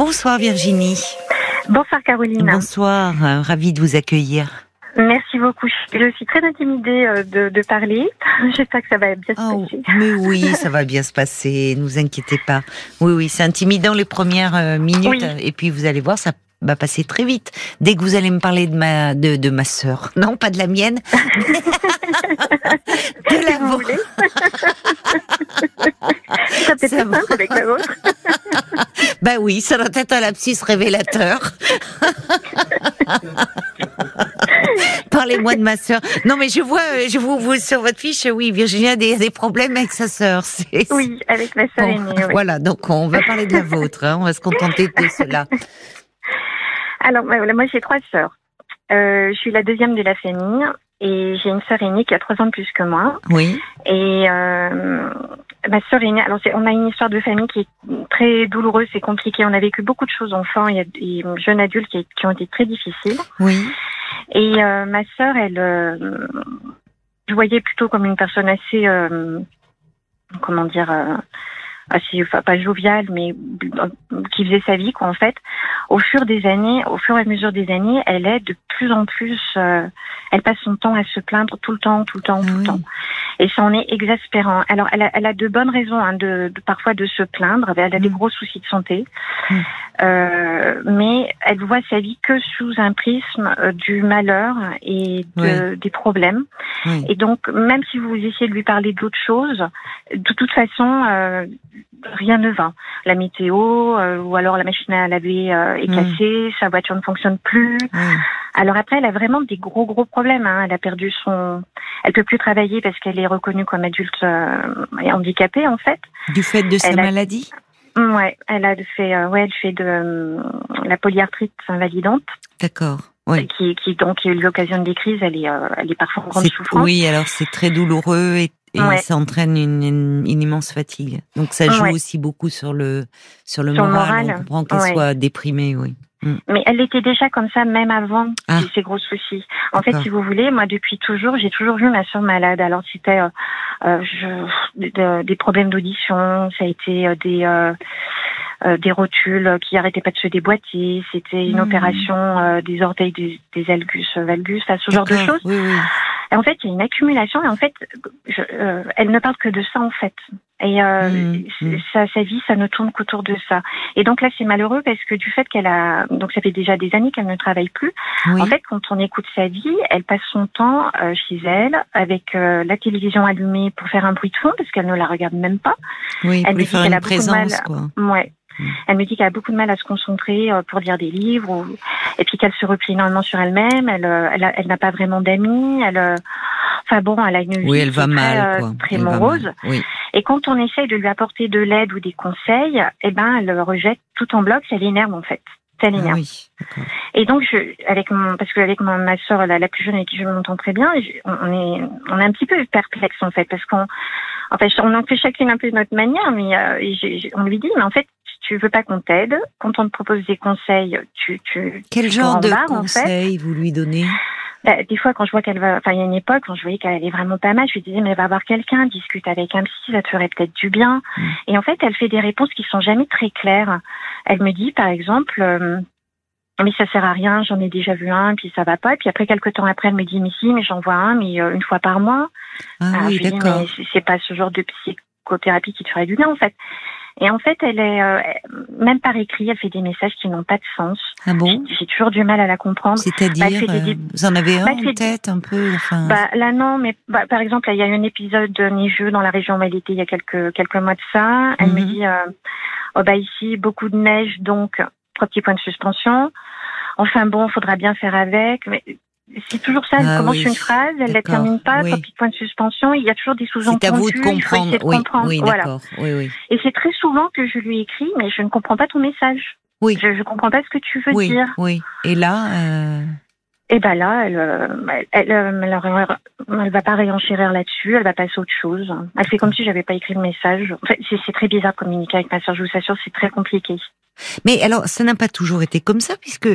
Bonsoir Virginie. Bonsoir Caroline. Bonsoir, euh, ravie de vous accueillir. Merci beaucoup. Je suis très intimidée euh, de, de parler. J'espère que ça va bien se Oh, passer. mais oui, ça va bien se passer, ne vous inquiétez pas. Oui, oui, c'est intimidant les premières euh, minutes, Oui. et puis vous allez voir, ça va passer très vite. Dès que vous allez me parler de ma, de, de ma sœur, non, pas de la mienne, de la vôtre. ça va. avec la vôtre. Bah oui, ça doit être un lapsus révélateur. Parlez-moi de ma sœur. Non, mais je vois, euh, je vous, vous sur votre fiche, oui, Virginie a des, des problèmes avec sa sœur. Oui, avec ma sœur Bon, aînée. oui. Voilà, donc on va parler de la vôtre. hein, on va se contenter de cela. Alors, moi j'ai trois sœurs. Euh, je suis la deuxième de la famille et j'ai une sœur aînée qui a trois ans de plus que moi. Oui, Et euh, ma sœur aînée, alors c'est- on a une histoire de famille qui est très douloureuse, c'est compliqué. On a vécu beaucoup de choses enfants et, et jeunes adultes qui, qui ont été très difficiles. oui, Et euh, ma sœur, elle, euh, je voyais plutôt comme une personne assez, euh, comment dire, euh, assez, enfin pas joviale, mais qui faisait sa vie, quoi, en fait. Au fur des années, au fur et à mesure des années, elle est de plus en plus, euh, elle passe son temps à se plaindre tout le temps, tout le temps, Ah tout oui. le temps. Et ça en est exaspérant. Alors, elle a, elle a de bonnes raisons, hein, de, de- parfois de se plaindre. Elle a des Mm. gros soucis de santé, Mm. Euh, mais elle voit sa vie que sous un prisme euh, du malheur et de, des problèmes. oui. Et donc, même si vous essayez de lui parler d'autre chose, de toute façon, euh, rien ne va. La météo, euh, ou alors la machine à laver euh, est Mm. cassée, sa voiture ne fonctionne plus. oui. Alors après, elle a vraiment des gros gros problèmes. Hein. Elle a perdu son, elle peut plus travailler parce qu'elle est reconnue comme adulte euh, et handicapée en fait. Du fait de sa a- maladie? Ouais, elle a fait, euh, ouais, elle fait de la polyarthrite invalidante, D'accord. Oui. qui, qui donc qui a eu l'occasion des crises. Elle est, elle est parfois en grande souffrance. Oui, alors c'est très douloureux et, et Ouais. ça entraîne une, une- une immense fatigue. Donc ça joue Ouais. aussi beaucoup sur le sur le Sur moral. moral, On comprend qu'elle ouais. soit déprimée, oui. Mais elle était déjà comme ça même avant Ah. ces gros soucis. En fait, si vous voulez, moi depuis toujours, j'ai toujours vu ma soeur malade. Alors c'était euh, euh, je- de- des problèmes d'audition, ça a été euh, des euh, euh, des rotules qui arrêtaient pas de se déboîter. C'était une Hmm. opération euh, des orteils, des, des algus, valgus, enfin, ce genre de choses. Oui, oui. Et en fait, il y a une accumulation et en fait, je, euh, elle ne parle que de ça en fait. Et euh, Mm, c'est- mm. sa, sa vie, ça ne tourne qu'autour de ça. Et donc là, c'est malheureux parce que du fait qu'elle a, donc ça fait déjà des années qu'elle ne travaille plus. Oui. En fait, quand on écoute sa vie, elle passe son temps euh, chez elle avec euh, la télévision allumée pour faire un bruit de fond parce qu'elle ne la regarde même pas. oui, elle pour lui faire qu'elle une de mal. présence, quoi. Ouais. Elle me dit qu'elle a beaucoup de mal à se concentrer euh, pour lire des livres, ou... et puis qu'elle se replie énormément sur elle-même. Elle, euh, elle, a- elle n'a pas vraiment d'amis. Elle, euh, enfin bon, elle a une vie elle va très, mal, quoi. très Elle va morose. mal, Oui. Et quand on essaye de lui apporter de l'aide ou des conseils, eh ben, elle rejette tout en bloc. Ça l'énerve en fait. Ça Ah l'énerve. oui. Et donc, je, avec mon, parce qu'avec ma, ma soeur, la, la plus jeune avec qui je m'entends très bien, je- on est, on est un petit peu perplexe en fait, parce qu'on, en fait, on en fait chacune un peu de notre manière, mais euh, on lui dit, mais en fait, tu veux pas qu'on t'aide, quand on te propose des conseils, tu, tu, Quel tu genre en de barres, en fait. conseils vous lui donnez Bah, des fois, quand je vois qu'elle va, enfin, il y a une époque, quand je voyais qu'elle allait vraiment pas mal, je lui disais, mais va voir quelqu'un, discute avec un psy, ça te ferait peut-être du bien. Mm. Et en fait, elle fait des réponses qui sont jamais très claires. Elle me dit, par exemple, euh, mais ça sert à rien, j'en ai déjà vu un, puis ça va pas. Et puis après, quelques temps après, elle me dit, mais si, mais j'en vois un, mais euh, une fois par mois. Ah Alors, oui, d'accord. c'est pas ce genre de psychothérapie qui te ferait du bien, en fait. Et en fait, elle est, euh, même par écrit, elle fait des messages qui n'ont pas de sens. Ah bon J'ai toujours du mal à la comprendre. C'est-à-dire, Bah, des- euh, vous en avez un Bah, en tête un peu enfin, Bah, là, non, mais bah, par exemple, il y a eu un épisode neigeux dans la région où elle était il y a quelques, quelques mois de ça. Elle me Mhm. dit, euh, oh, bah, ici, beaucoup de neige, donc, trois petits points de suspension. Enfin bon, faudra bien faire avec. Mais c'est toujours ça, elle Ah commence oui, une phrase, elle la termine pas, oui. trois points de suspension, il y a toujours des sous-entendus. c'est à vous de comprendre. de Oui, comprendre. oui, voilà. d'accord. Oui, oui. Et c'est très souvent que je lui écris, mais je ne comprends pas ton message. Oui. Je ne comprends pas ce que tu veux dire. oui. Et là, euh, Et ben là, elle, euh, elle, elle, elle, elle- va pas réenchérir là-dessus, elle va passer à autre chose. Elle fait comme si j'avais pas écrit le message. En fait, c'est c'est très bizarre de communiquer avec ma soeur, je vous assure, c'est très compliqué. mais alors, ça n'a pas toujours été comme ça, puisque,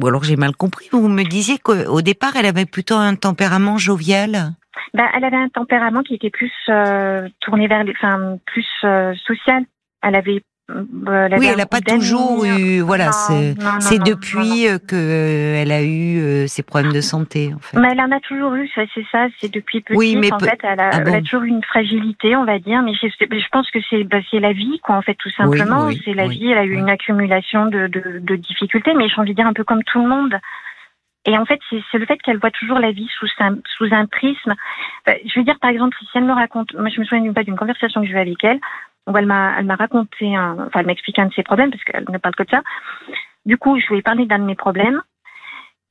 ou alors j'ai mal compris, vous me disiez qu'au départ, elle avait plutôt un tempérament jovial. Ben, elle avait un tempérament qui était plus euh, tourné vers les, enfin, plus euh, social. Elle avait euh, oui, elle n'a pas toujours eu. Voilà, c'est depuis que elle a eu ses problèmes de santé. En fait. Mais elle en a toujours eu, c'est ça. C'est depuis petite. Oui, mais en fait, elle a, ah elle a, toujours eu une fragilité, on va dire. Mais je, je pense que c'est bah, c'est la vie, quoi. En fait, tout simplement, c'est la vie. Elle a eu une accumulation de, de, de difficultés, mais j'ai envie de dire un peu comme tout le monde. Et en fait, c'est le fait qu'elle voit toujours la vie sous un, sous un prisme. je veux dire, par exemple, si elle me raconte, moi je me souviens pas d'une conversation que j'ai eue avec elle, où elle m'a, elle m'a raconté, un, enfin, elle m'a expliqué un de ses problèmes, parce qu'elle ne parle que de ça. Du coup, je lui ai parlé d'un de mes problèmes.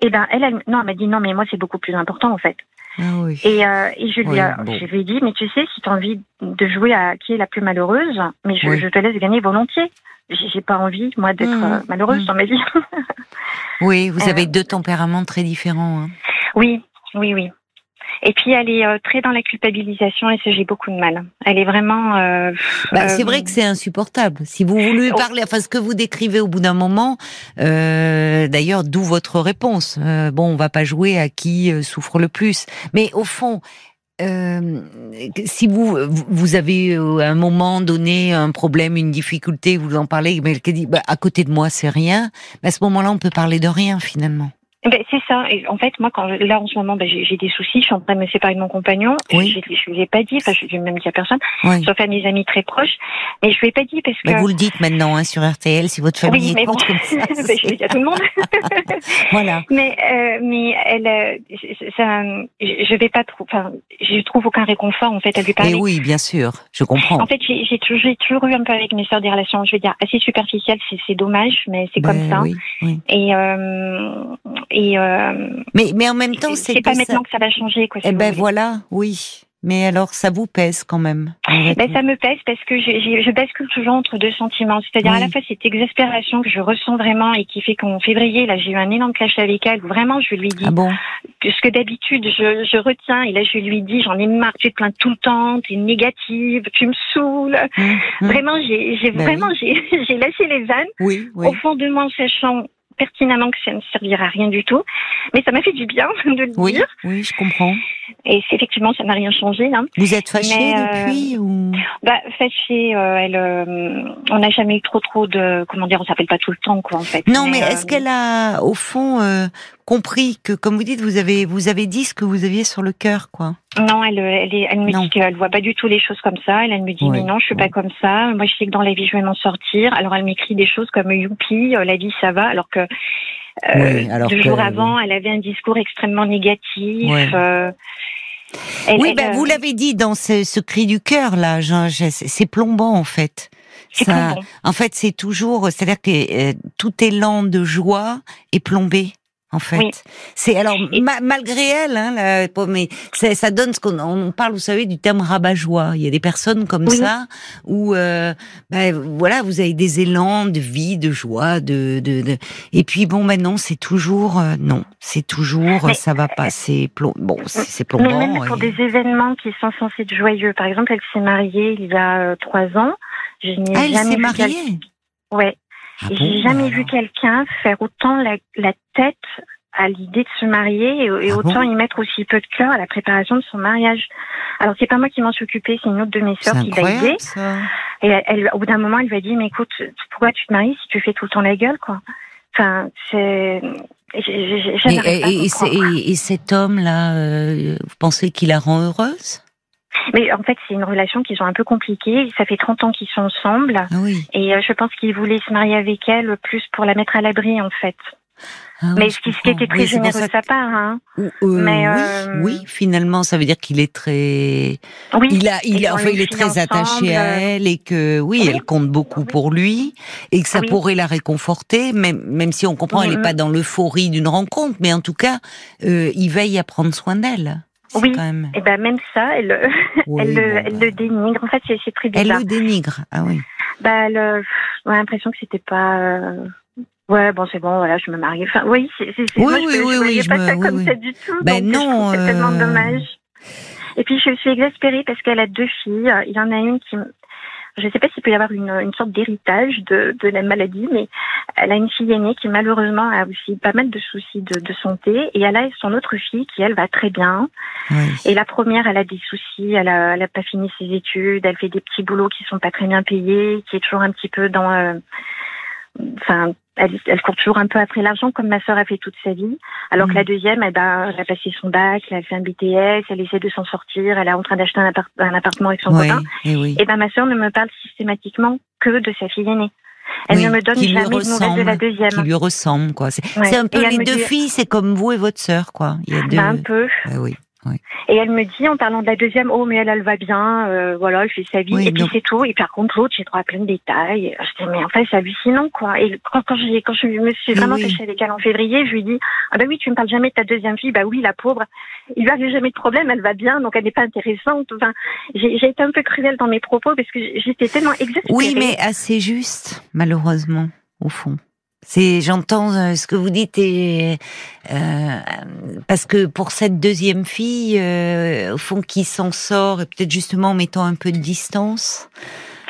Et ben, elle, elle, non, elle m'a dit non, mais moi, c'est beaucoup plus important, en fait. Ah oui. Et, euh, et je, lui, je lui ai dit, mais tu sais, si tu as envie de jouer à qui est la plus malheureuse, mais je, je te laisse gagner volontiers j'ai pas envie, moi, d'être mmh. euh, malheureuse mmh. dans ma vie. oui, vous avez euh. deux tempéraments très différents. Hein. Oui, oui, oui. Et puis elle est euh, très dans la culpabilisation et ça j'ai beaucoup de mal. Elle est vraiment. Bah, c'est vrai que c'est insupportable. Si vous voulez oh. parler, enfin ce que vous décrivez au bout d'un moment, d'ailleurs d'où votre réponse. bon, on va pas jouer à qui souffre le plus, mais au fond, euh, si vous vous avez euh, à un moment donné un problème, une difficulté, vous en parlez, mais elle dit bah, à côté de moi c'est rien, à ce moment-là on peut parler de rien finalement. Ben, c'est ça. Et en fait, moi, quand là en ce moment, ben, j'ai des soucis. Je suis en train de me séparer de mon compagnon. Oui. Je, je, lui ai pas dit. Enfin, je lui ai même dit à personne, oui. sauf à mes amis très proches. Mais je lui ai pas dit parce que. vous le dites maintenant hein, sur RTL si votre famille oui, mais bon. comme ça. ben, je le dis à tout le monde. voilà. Mais euh, mais elle, euh, ça, je vais pas trop. Enfin, je trouve aucun réconfort en fait à lui parler. Et oui, bien sûr, je comprends. En fait, j'ai toujours, toujours eu un peu avec mes sœurs des relations, je vais dire assez superficielles. C'est dommage, mais c'est comme ben ça. Oui, Et euh, et euh, mais mais en même temps, c'est pas maintenant que ça va changer. Quoi, eh ben voilà, oui. Mais alors, ça vous pèse quand même ben, Ça me pèse parce que je, je, je bascule toujours entre deux sentiments. C'est-à-dire à la fois cette exaspération que je ressens vraiment et qui fait qu'en février, là, j'ai eu un énorme clash avec elle. Où vraiment, je lui dis ah bon? ce que d'habitude je, je, retiens. Et là, je lui dis, j'en ai marre, tu te plains tout le temps, tu es négative, tu me saoules. Mmh, mmh. Vraiment, j'ai ben vraiment j'ai lâché les vannes. Oui, oui. Au fond de moi, en sachant pertinemment que ça ne servira à rien du tout. Mais ça m'a fait du bien de le oui, dire. Oui, je comprends. Et effectivement, ça n'a rien changé. Hein. Vous êtes fâchée euh, depuis ou? Bah fâchée, euh, elle, euh, on n'a jamais eu trop trop de, comment dire, on s'appelle pas tout le temps quoi en fait. Non, mais, est-ce qu'elle a au fond compris que, comme vous dites, vous avez vous avez dit ce que vous aviez sur le cœur, quoi. Non, elle, elle, elle me dit qu'elle voit pas du tout les choses comme ça. Elle, elle me dit mais non, je suis pas comme ça. Moi, je sais que dans la vie, je vais m'en sortir. Alors, elle m'écrit des choses comme youpi, la vie ça va, alors que euh, deux jours avant, elle avait un discours extrêmement négatif. Euh, oui, ben, vous l'avez dit dans ce, ce cri du cœur là, c'est plombant en fait. Ça, en fait, c'est toujours, c'est-à-dire que euh, tout élan de joie est plombé en fait. C'est alors malgré elle, hein, la, mais ça donne ce qu'on on parle, vous savez, du terme rabat-joie. Il y a des personnes comme ça où, euh, ben, voilà, vous avez des élans de vie, de joie, de, de, de... et puis bon, maintenant c'est toujours euh, non, c'est toujours ça va passer. Bon, c'est plombant. Mais même pour des événements qui sont censés être joyeux, par exemple, elle s'est mariée il y a euh, trois ans. Je n'ai ah, elle s'est mariée? Ouais. Ah j'ai jamais vu quelqu'un faire autant la, la tête à l'idée de se marier et, ah autant y mettre aussi peu de cœur à la préparation de son mariage. Alors c'est pas moi qui m'en suis occupée, c'est une autre de mes sœurs qui l'a aidé. Et elle, au bout d'un moment, elle lui a dit mais écoute, pourquoi tu te maries si tu fais tout le temps la gueule quoi? Enfin, c'est et, et, cet homme-là, euh, vous pensez qu'il la rend heureuse? Mais en fait, c'est une relation qui sont un peu compliquée. Ça fait 30 ans qu'ils sont ensemble. Ah oui. Et euh, je pense qu'il voulait se marier avec elle plus pour la mettre à l'abri, en fait. Ah mais ce qui, ce qui était très généreux de sa part. Hein. Euh, mais, oui, euh, oui, finalement, ça veut dire qu'il est très. Oui. Il a, il, a, enfin, il est très attaché à elle et que oui, elle compte beaucoup pour lui et que ça pourrait la réconforter, même même si on comprend, elle n'est pas dans l'euphorie d'une rencontre, mais en tout cas, euh, il veille à prendre soin d'elle. Oui, même... et ben même ça, elle, elle, elle le dénigre. En fait, c'est très bizarre. Elle le dénigre, ah oui. Bah, elle, on a l'impression que c'était pas. Euh... Ouais, bon, c'est bon, voilà, je me marie. Enfin, oui, c'est. Oui, moi, oui, je, oui, je oui, je pas me... ça comme ça du tout. Ben non. C'est tellement dommage. Et puis, je suis exaspérée parce qu'elle a deux filles. Il y en a une qui je ne sais pas s'il peut y avoir une, une sorte d'héritage de, de la maladie, mais elle a une fille aînée qui malheureusement a aussi pas mal de soucis de, de santé, et elle a son autre fille qui elle va très bien. Et la première, elle a des soucis, elle a, elle a pas fini ses études, elle fait des petits boulots qui sont pas très bien payés, qui est toujours un petit peu dans, euh, enfin, elle, elle, court toujours un peu après l'argent comme ma sœur a fait toute sa vie. Alors que la mm. deuxième, elle, ben, elle a passé son bac, elle a fait un BTS, elle essaie de s'en sortir, elle est en train d'acheter un, un, appartement avec son copain. Et, oui. et ben ma sœur ne me parle systématiquement que de sa fille aînée. Elle ne me donne jamais de nouvelles de la deuxième. Qui lui ressemble, quoi. C'est un peu les deux filles, c'est comme vous et votre sœur, quoi. Il y a ben, deux... un peu. oui. Et elle me dit, en parlant de la deuxième, oh mais elle, elle va bien, euh, voilà, elle fait sa vie, et puis c'est tout. Et par contre l'autre, j'ai droit à plein de détails. Je dis mais en fait c'est hallucinant quoi. Et quand, quand, quand je me suis vraiment oui. avec elle en février, je lui dis ah bah oui tu me parles jamais de ta deuxième fille, bah oui la pauvre, il lui arrive jamais de problème, elle va bien, donc elle n'est pas intéressante. Enfin, j'ai été un peu cruelle dans mes propos parce que j'étais tellement exaspérée. Oui mais assez juste malheureusement au fond. C'est, j'entends euh, ce que vous dites et euh, parce que pour cette deuxième fille, euh, au fond, qui s'en sort et peut-être justement en mettant un peu de distance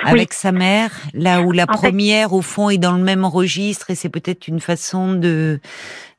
avec sa mère, là où la première, au fond, est dans le même registre et c'est peut-être une façon de,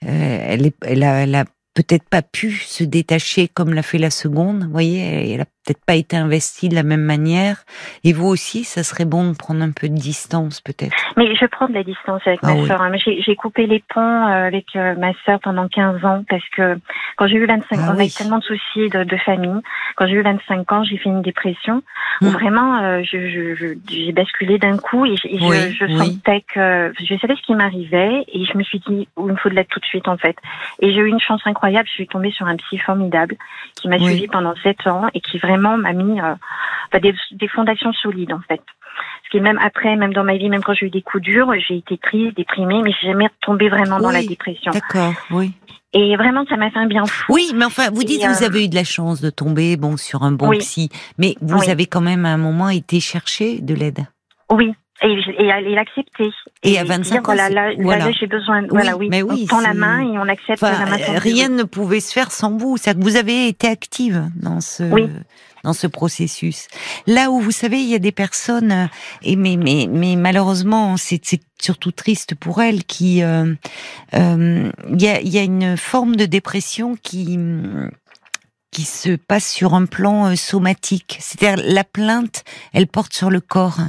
euh, elle, est, elle a, elle a peut-être pas pu se détacher comme l'a fait la seconde. Vous voyez, elle a peut-être pas été investie de la même manière. Et vous aussi, ça serait bon de prendre un peu de distance, peut-être. Mais je prends de la distance avec ah ma sœur. Hein. J'ai coupé les ponts euh, avec euh, ma sœur pendant 15 ans parce que quand j'ai eu 25 ah ans, on a eu tellement de soucis de, de famille. Quand j'ai eu 25 ans, j'ai fait une dépression où hmm. vraiment euh, j'ai je, basculé d'un coup et, et je, je sentais que je savais ce qui m'arrivait et je me suis dit, oh, il me faut de l'aide tout de suite en fait. Et j'ai eu une chance incroyable. Je suis tombée sur un psy formidable qui m'a suivi pendant 7 ans et qui vraiment m'a mis euh, des, des, fondations solides en fait. Ce qui même après, même dans ma vie, même quand j'ai eu des coups durs, j'ai été triste, déprimée, mais j'ai jamais tombé vraiment dans la dépression. D'accord, oui. Et vraiment, ça m'a fait un bien fou. Oui, mais enfin, vous dites que vous euh, avez eu de la chance de tomber, bon, sur un bon psy, mais vous avez quand même à un moment été chercher de l'aide. Oui, et, et, et l'accepter. Et, à 25 ans, voilà, là, là j'ai besoin. voilà, oui. Mais oui, on tend la main et on accepte enfin, la main. Rien ne pouvait se faire sans vous. Que vous avez été active dans ce. Oui dans ce processus. Là où vous savez, il y a des personnes, euh, et mais mais mais malheureusement, c'est surtout triste pour elles, qui euh, euh, il y a il y a une forme de dépression qui qui se passe sur un plan somatique. C'est-à-dire la plainte, elle porte sur le corps.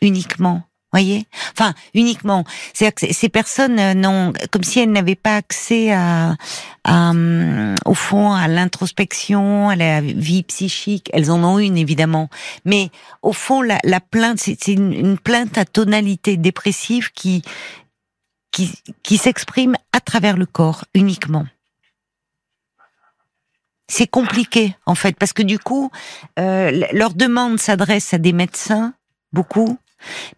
Uniquement voyez? Enfin, uniquement. C'est-à-dire que ces personnes euh, n'ont, comme si elles n'avaient pas accès à, euh, au fond, à l'introspection, à la vie psychique. Elles en ont une évidemment, mais au fond, la, la plainte, c'est une, une, plainte à tonalité dépressive qui qui, qui s'exprime à travers le corps uniquement. C'est compliqué en fait parce que du coup, euh, leur demande s'adresse à des médecins beaucoup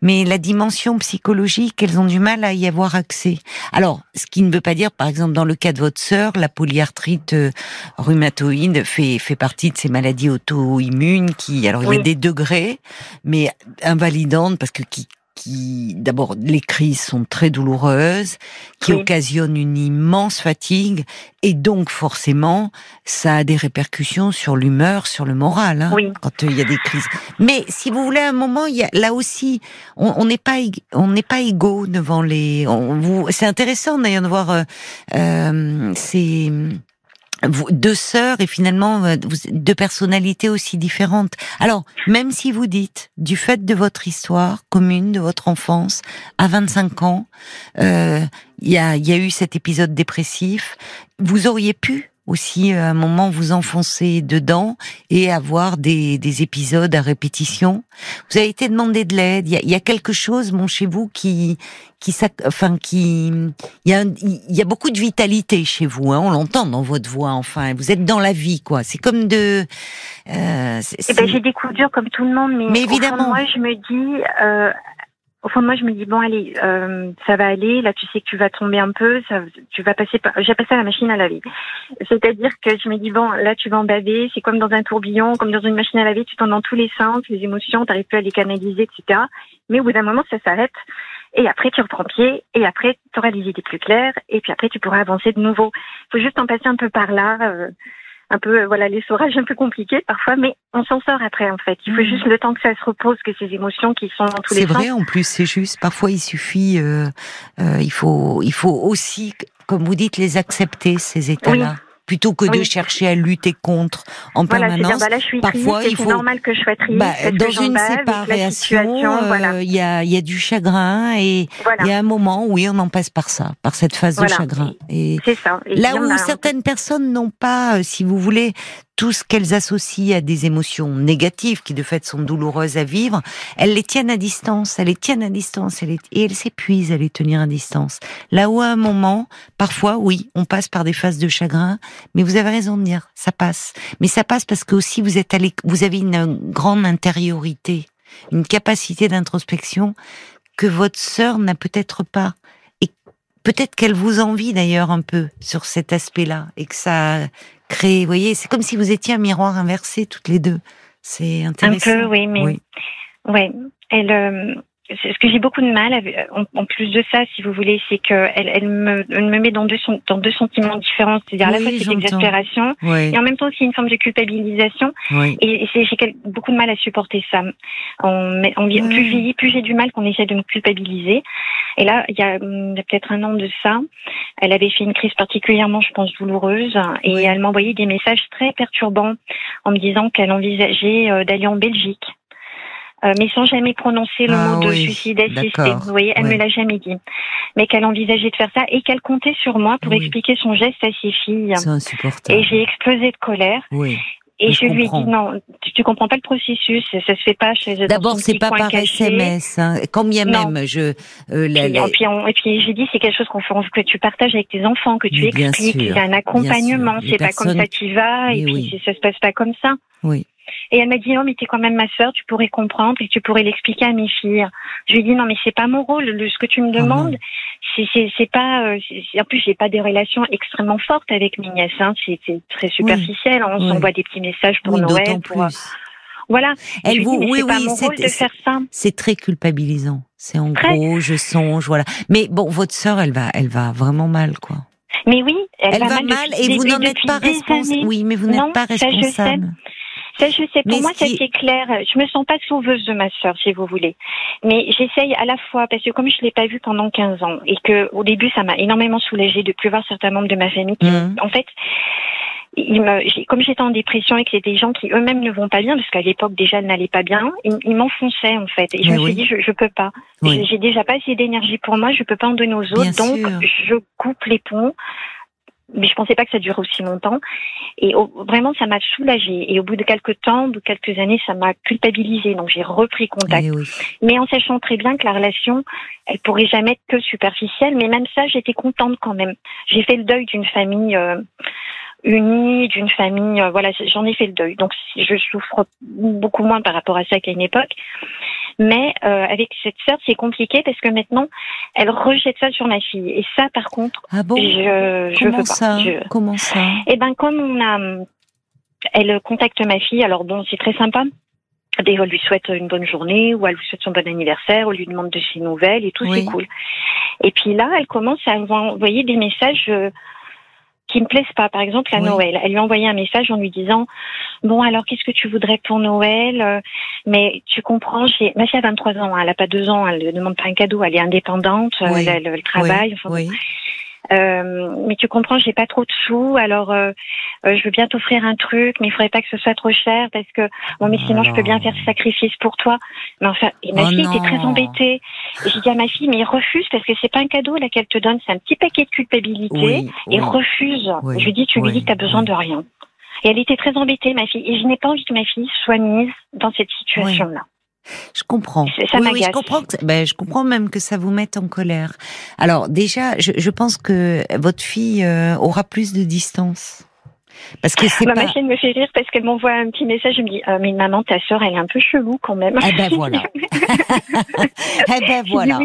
mais la dimension psychologique, elles ont du mal à y avoir accès. Alors, ce qui ne veut pas dire, par exemple, dans le cas de votre sœur, la polyarthrite euh, rhumatoïde fait fait partie de ces maladies auto-immunes qui, alors il y a des degrés, mais invalidantes parce que qui qui, d'abord, les crises sont très douloureuses, qui occasionnent une immense fatigue, et donc forcément, ça a des répercussions sur l'humeur, sur le moral, hein, quand il y a des crises. Mais si vous voulez, à un moment, il y a, là aussi, on n'est pas, on n'est pas égaux devant les. C'est intéressant d'ailleurs de voir euh, euh ces deux sœurs et finalement euh, deux personnalités aussi différentes. Alors, même si vous dites, du fait de votre histoire commune, de votre enfance, à 25 ans, euh, il y a eu cet épisode dépressif, vous auriez pu aussi euh, à un moment vous enfoncer dedans et avoir des, des épisodes à répétition. Vous avez été demandé de l'aide. Il y a, y a, quelque chose, bon, chez vous qui, qui, enfin, qui, il y a, il y a beaucoup de vitalité chez vous. Hein, on l'entend dans votre voix. Enfin, vous êtes dans la vie, quoi. C'est comme de. Euh, eh ben, j'ai des coups durs comme tout le monde, mais, mais évidemment. moi, je me dis. Euh, au fond de moi, je me dis bon, allez, euh, ça va aller. Là, tu sais que tu vas tomber un peu. Ça, tu vas passer par. J'appelle ça la machine à laver. C'est-à-dire que je me dis bon, là, tu vas en. C'est comme dans un tourbillon, comme dans une machine à laver. Tu tombes dans tous les sens, les émotions, tu n'arrives plus à les canaliser, etc. Mais au bout d'un moment, ça s'arrête. Et après, tu reprends pied. Et après, tu auras des idées plus claires. Et puis après, tu pourras avancer de nouveau. Il faut juste en passer un peu par là. Euh, un peu, voilà, les sourages un peu compliqués parfois, mais on s'en sort après, en fait. Il faut mmh. juste le temps que ça se repose, que ces émotions qui sont dans tous les sens. C'est vrai, en plus, c'est juste. Parfois, il suffit, euh, euh, il faut, il faut aussi, comme vous dites, les accepter, ces états-là plutôt que de chercher à lutter contre en permanence. Bah là, je suis Parfois, il faut normal que je sois triste. Bah, dans une séparation, euh, il y, a, y a du chagrin et il y a un moment, oui, on en passe par ça, par cette phase de chagrin. Et c'est ça. là où certaines personnes n'ont pas, euh, si vous voulez, tout ce qu'elles associent à des émotions négatives, qui de fait sont douloureuses à vivre, elles les tiennent à distance, elles les tiennent à distance, et elles s'épuisent à les tenir à distance. Là où à un moment, parfois, oui, on passe par des phases de chagrin, mais vous avez raison de dire, ça passe. Mais ça passe parce que aussi vous êtes allé, vous avez une grande intériorité, une capacité d'introspection que votre sœur n'a peut-être pas. Et peut-être qu'elle vous envie d'ailleurs un peu sur cet aspect-là, et que ça créer. Vous voyez, c'est comme si vous étiez un miroir inversé toutes les deux. C'est intéressant. Un peu, oui, mais oui. Ouais, elle, euh, ce que j'ai beaucoup de mal, en, plus de ça, si vous voulez, c'est qu'elle elle me, me met dans deux, dans deux sentiments différents. C'est-à-dire à la fois cette exaspération et en même temps aussi une forme de culpabilisation. Et, j'ai beaucoup de mal à supporter ça. On, on, Plus je plus j'ai du mal qu'on essaie de me culpabiliser. Et là, il y a, peut-être un an de ça, elle avait fait une crise particulièrement, je pense, douloureuse. Et elle m'envoyait des messages très perturbants en me disant qu'elle envisageait euh, d'aller en Belgique euh, mais sans jamais prononcer le ah mot de suicide assisté. Vous voyez, elle ne me l'a jamais dit. Mais qu'elle envisageait de faire ça et qu'elle comptait sur moi pour expliquer son geste à ses filles. C'est insupportable. Et j'ai explosé de colère. Oui. Et je, lui ai dit non, tu, tu comprends pas le processus, ça se fait pas chez. D'abord, c'est pas par SMS. Hein. Combien même je. Euh, la, et, puis, et puis j'ai dit c'est quelque chose qu'on que tu partages avec tes enfants, que tu expliques. Il y a un accompagnement. C'est pas comme ça tu vas et puis ça se passe pas comme ça. Oui. Et elle m'a dit non mais t'es quand même ma sœur, tu pourrais comprendre et tu pourrais l'expliquer à mes filles. Je lui ai dit non mais c'est pas mon rôle. Le, ce que tu me ah demandes, c'est c'est pas. Euh, en plus j'ai pas des relations extrêmement fortes avec mes nièces. Hein. C'est très superficiel. On s'envoie des petits messages pour Noël. Pour, euh, voilà. Elle vous, oui, oui, c'est très culpabilisant. C'est en gros, je songe, voilà. Mais bon, votre sœur, elle va, elle va vraiment mal, quoi. Mais oui, elle, va, mal, et vous n'en êtes pas responsable. Oui, mais vous n'êtes pas responsable. Ça, je sais. Pour moi, ça c'est clair. Je me sens pas sauveuse de ma sœur, si vous voulez. Mais j'essaye à la fois parce que comme je l'ai pas vue pendant 15 ans et que au début, ça m'a énormément soulagée de plus voir certains membres de ma famille qui, mmh. en fait, il me, comme j'étais en dépression et que c'est des gens qui eux-mêmes ne vont pas bien, parce qu'à l'époque déjà elle n'allait pas bien, ils, m'enfonçaient en fait. Et je me suis dit, je, je peux pas. J'ai déjà pas assez d'énergie pour moi, je peux pas en donner aux autres, donc je coupe les ponts mais je pensais pas que ça durait aussi longtemps. Et vraiment, ça m'a soulagée. Et au bout de quelques temps, de quelques années, ça m'a culpabilisée. Donc j'ai repris contact. Eh mais en sachant très bien que la relation, elle pourrait jamais être que superficielle. Mais même ça, j'étais contente quand même. J'ai fait le deuil d'une famille. Euh, unie, d'une famille, euh, voilà, j'en ai fait le deuil. Donc je souffre beaucoup moins par rapport à ça qu'à une époque. Mais euh, avec cette sœur, c'est compliqué parce que maintenant, elle rejette ça sur ma fille. Et ça, par contre, ah bon? je, je Comment ça? Comment ça? Eh ben, comme on a, elle contacte ma fille. Alors bon, c'est très sympa. Des elle lui souhaite une bonne journée, ou elle lui souhaite son bon anniversaire, ou lui demande de ses nouvelles, et tout, c'est cool. Et puis là, elle commence à envoyer des messages euh, qui me plaisent pas. Par exemple, à Noël, elle lui a envoyé un message en lui disant bon alors qu'est-ce que tu voudrais pour Noël? Euh, Mais tu comprends, j'ai ma fille a 23 ans, hein, elle a pas deux ans, elle ne demande pas un cadeau, elle est indépendante, elle, elle, travaille. Oui. Euh, mais tu comprends, j'ai pas trop de sous, alors euh, euh, je veux bien t'offrir un truc, mais il faudrait pas que ce soit trop cher parce que bon, mais sinon je peux bien faire ce sacrifice pour toi. Mais enfin, et ma oh fille était très embêtée. J'ai dit à ma fille, mais refuse parce que c'est pas un cadeau là qu'elle te donne, c'est un petit paquet de culpabilité et refuse. je lui dis, tu lui dis que t'as besoin de rien. Et elle était très embêtée, ma fille. Et je n'ai pas envie que ma fille soit mise dans cette situation-là. Je comprends. Ça oui, je comprends. ben, je comprends même que ça vous mette en colère. Alors déjà, je, je pense que votre fille euh, aura plus de distance. Parce que c'est Ma pas... machine me fait rire parce qu'elle m'envoie un petit message. Je me dis, euh, mais maman, ta sœur, elle est un peu chelou quand même. Eh ben voilà. eh ben voilà.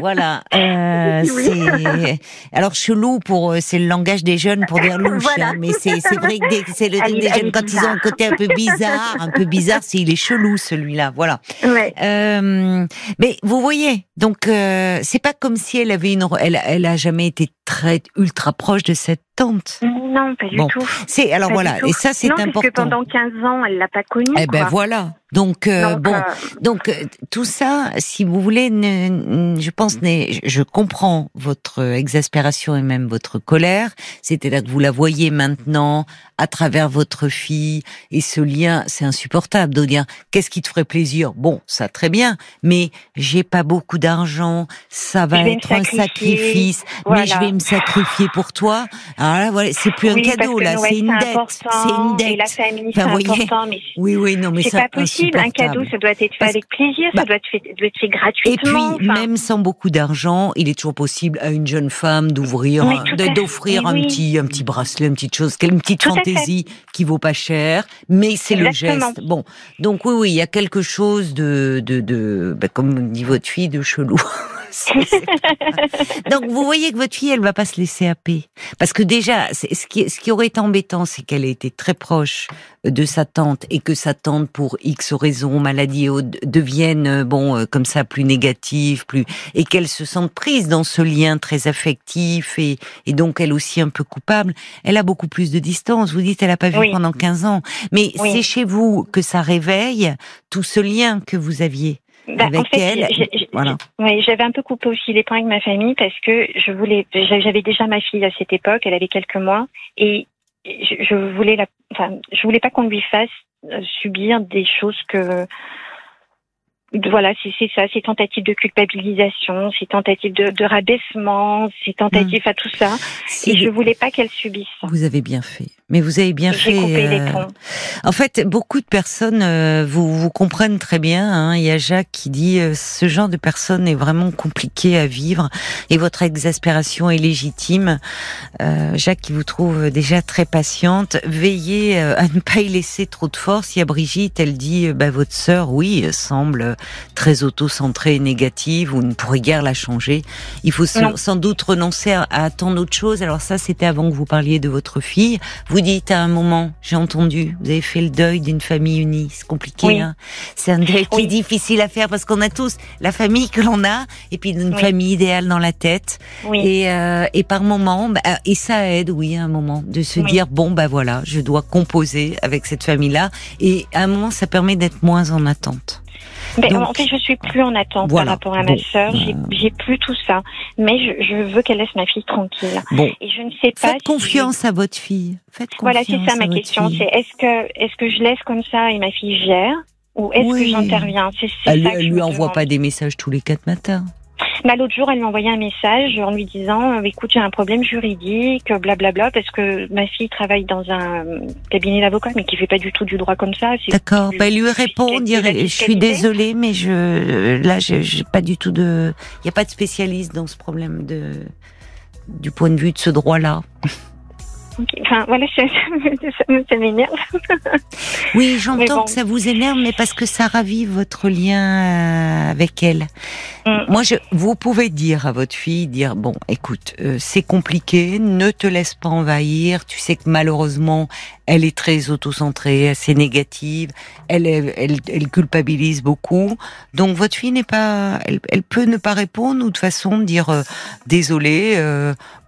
voilà. Euh, c'est alors chelou pour euh, c'est le langage des jeunes pour dire louche. Hein, mais c'est vrai que c'est le truc des jeunes quand ils ont un côté un peu bizarre, un peu bizarre, c'est il est chelou celui-là. Voilà. Ouais. Euh, mais vous voyez, donc euh, c'est pas comme si elle avait une, elle, elle a jamais été très ultra proche de cette tante. Non, pas du tout. C'est alors voilà, et ça c'est important. Parce que pendant 15 ans, elle l'a pas connu. Eh ben voilà. Donc, euh, bon, euh, donc euh, tout ça, si vous voulez, je pense, je comprends votre exaspération et même votre colère. C'était là que vous la voyez maintenant à travers votre fille et ce lien, c'est insupportable de dire qu'est-ce qui te ferait plaisir? Bon, ça très bien, mais j'ai pas beaucoup d'argent, ça va être un sacrifice, mais je vais me sacrifier pour toi. Alors là, voilà, c'est plus un cadeau là, c'est une dette, c'est une dette. Et la famille, enfin, important, mais oui, oui, non, mais c'est pas possible un cadeau, ça doit être fait avec plaisir, ça bah, doit être fait, gratuitement. Et puis, même sans beaucoup d'argent, il est toujours possible à une jeune femme d'ouvrir, d'offrir un petit, un petit bracelet, une petite chose, une petite fantaisie qui vaut pas cher, mais c'est le geste. Bon, donc oui, oui, il y a quelque chose de, de, de bah, comme dit votre fille, de chelou. Donc vous voyez que votre fille, elle va pas se laisser happer, parce que déjà, ce qui, ce qui aurait été embêtant, c'est qu'elle ait été très proche de sa tante et que sa tante, pour X raisons, maladie, devienne euh, bon euh, comme ça plus négative, plus et qu'elle se sente prise dans ce lien très affectif et, et donc elle aussi un peu coupable. Elle a beaucoup plus de distance. Vous dites, elle a pas vu pendant 15 ans, mais c'est chez vous que ça réveille tout ce lien que vous aviez. Bah, avec elle. voilà. Oui, j'avais un peu coupé aussi les points avec ma famille parce que je voulais, j'avais déjà ma fille à cette époque, elle avait quelques mois, et je, je voulais la, enfin, je voulais pas qu'on lui fasse euh, subir des choses que voilà, c'est ça, ces tentatives de culpabilisation, ces tentatives de, de rabaissement, ces tentatives hmm. à tout ça. et je voulais pas qu'elle subisse. Vous avez bien fait. Mais vous avez bien fait. Euh, en fait, beaucoup de personnes euh, vous, vous comprennent très bien. Hein. Il y a Jacques qui dit euh, ce genre de personne est vraiment compliqué à vivre et votre exaspération est légitime. Jacques qui vous trouve déjà très patiente. Veillez à ne pas y laisser trop de force. Il y a Brigitte, elle dit bah, votre sœur, oui, semble très auto-centrée et négative. Vous ne pourrez guère la changer. Il faut sans, doute renoncer à, à tant d'autres choses. Alors ça, c'était avant que vous parliez de votre fille. Vous dites à un moment, j'ai entendu, vous avez fait le deuil d'une famille unie. C'est compliqué, hein C'est un deuil qui est difficile à faire parce qu'on a tous la famille que l'on a et puis une famille idéale dans la tête. Et, euh, et par moment, bah, et ça aide, oui, à un moment, de se dire bon, bah voilà, je dois composer avec cette famille-là. Et à un moment, ça permet d'être moins en attente. Ben, en fait, je suis plus en attente par rapport à ma sœur. Euh, j'ai plus tout ça. Mais je, je veux qu'elle laisse ma fille tranquille. Bon. Et je ne sais pas. Faites confiance à votre fille. Faites voilà, c'est ça ma question. C'est est-ce que est-ce que je laisse comme ça et ma fille gère ou est-ce que j'interviens? C'est Elle, elle lui envoie pas des messages tous les quatre matins. Bah, L'autre jour, elle m'a envoyé un message en lui disant euh, Écoute, j'ai un problème juridique, blablabla, parce que ma fille travaille dans un cabinet d'avocat, mais qui fait pas du tout du droit comme ça. D'accord. Bah, lui répond dire Je suis désolée, mais je là, j'ai pas du tout de. Il n'y a pas de spécialiste dans ce problème de du point de vue de ce droit-là. Enfin, voilà, ça, ça, m'énerve. oui, j'entends que ça vous énerve, mais parce que ça ravive votre lien euh, avec elle. Mm. Moi, je, vous pouvez dire à votre fille, dire bon, écoute, euh, c'est compliqué, ne te laisse pas envahir. Tu sais que malheureusement, elle est très autocentrée, assez négative. Elle, elle, elle, culpabilise beaucoup. Donc, votre fille n'est pas, elle, elle, peut ne pas répondre ou de façon dire euh, désolé,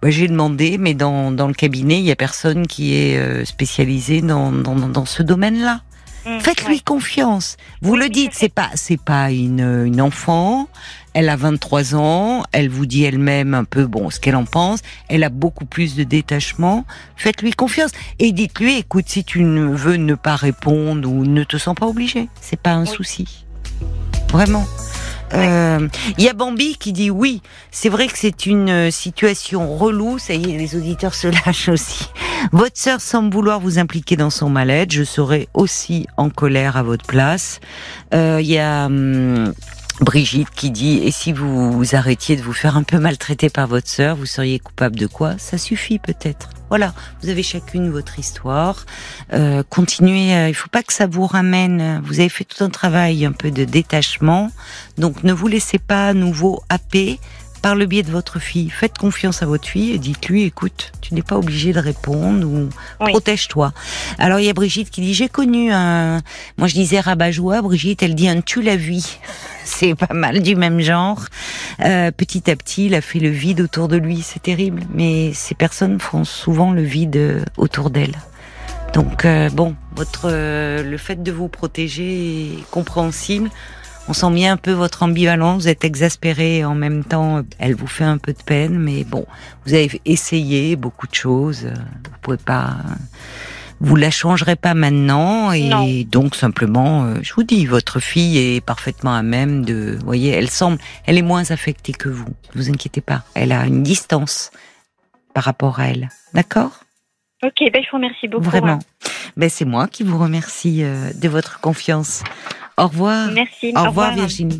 bah, j'ai demandé, mais dans, dans le cabinet, il y a personne qui est euh, spécialisé dans, dans, dans ce domaine-là. Mmh, Faites-lui confiance. Vous le dites, c'est pas c'est pas une, une enfant. Elle a 23 ans. Elle vous dit elle-même un peu bon ce qu'elle en pense. Elle a beaucoup plus de détachement. Faites-lui confiance et dites-lui écoute si tu ne veux ne pas répondre ou ne te sens pas obligé, c'est pas un souci. Vraiment. Il euh, y a Bambi qui dit oui. C'est vrai que c'est une euh, situation relou. Ça y est, les auditeurs se lâchent aussi. Votre sœur semble vouloir vous impliquer dans son mal-être. Je serais aussi en colère à votre place. Il euh, y a hum, Brigitte qui dit et si vous, arrêtiez de vous faire un peu maltraiter par votre sœur, vous seriez coupable de quoi? Ça suffit peut-être. Voilà, vous avez chacune votre histoire. Euh, continuez, euh, il faut pas que ça vous ramène. Vous avez fait tout un travail un peu de détachement, donc ne vous laissez pas à nouveau happer par le biais de votre fille. Faites confiance à votre fille et dites-lui, écoute, tu n'es pas obligé de répondre ou protège-toi. Alors il y a Brigitte qui dit, j'ai connu un, moi je disais rabat-joie, Brigitte, elle dit un tu la vie. C'est pas mal du même genre. Euh, petit à petit, il a fait le vide autour de lui. C'est terrible, mais ces personnes font souvent le vide autour d'elles. Donc euh, bon, votre euh, le fait de vous protéger est compréhensible. On sent bien un peu votre ambivalence, vous êtes exaspéré en même temps, elle vous fait un peu de peine, mais bon, vous avez essayé beaucoup de choses, vous pouvez pas, vous la changerez pas maintenant, et donc simplement, euh, je vous dis, votre fille est parfaitement à même de, vous voyez, elle semble, elle est moins affectée que vous, ne vous inquiétez pas, elle a une distance par rapport à elle, d'accord? Ok, ben je vous remercie beaucoup. Vraiment, ben c'est moi qui vous remercie euh, de votre confiance. Au revoir. Merci. Au, revoir, Virginie.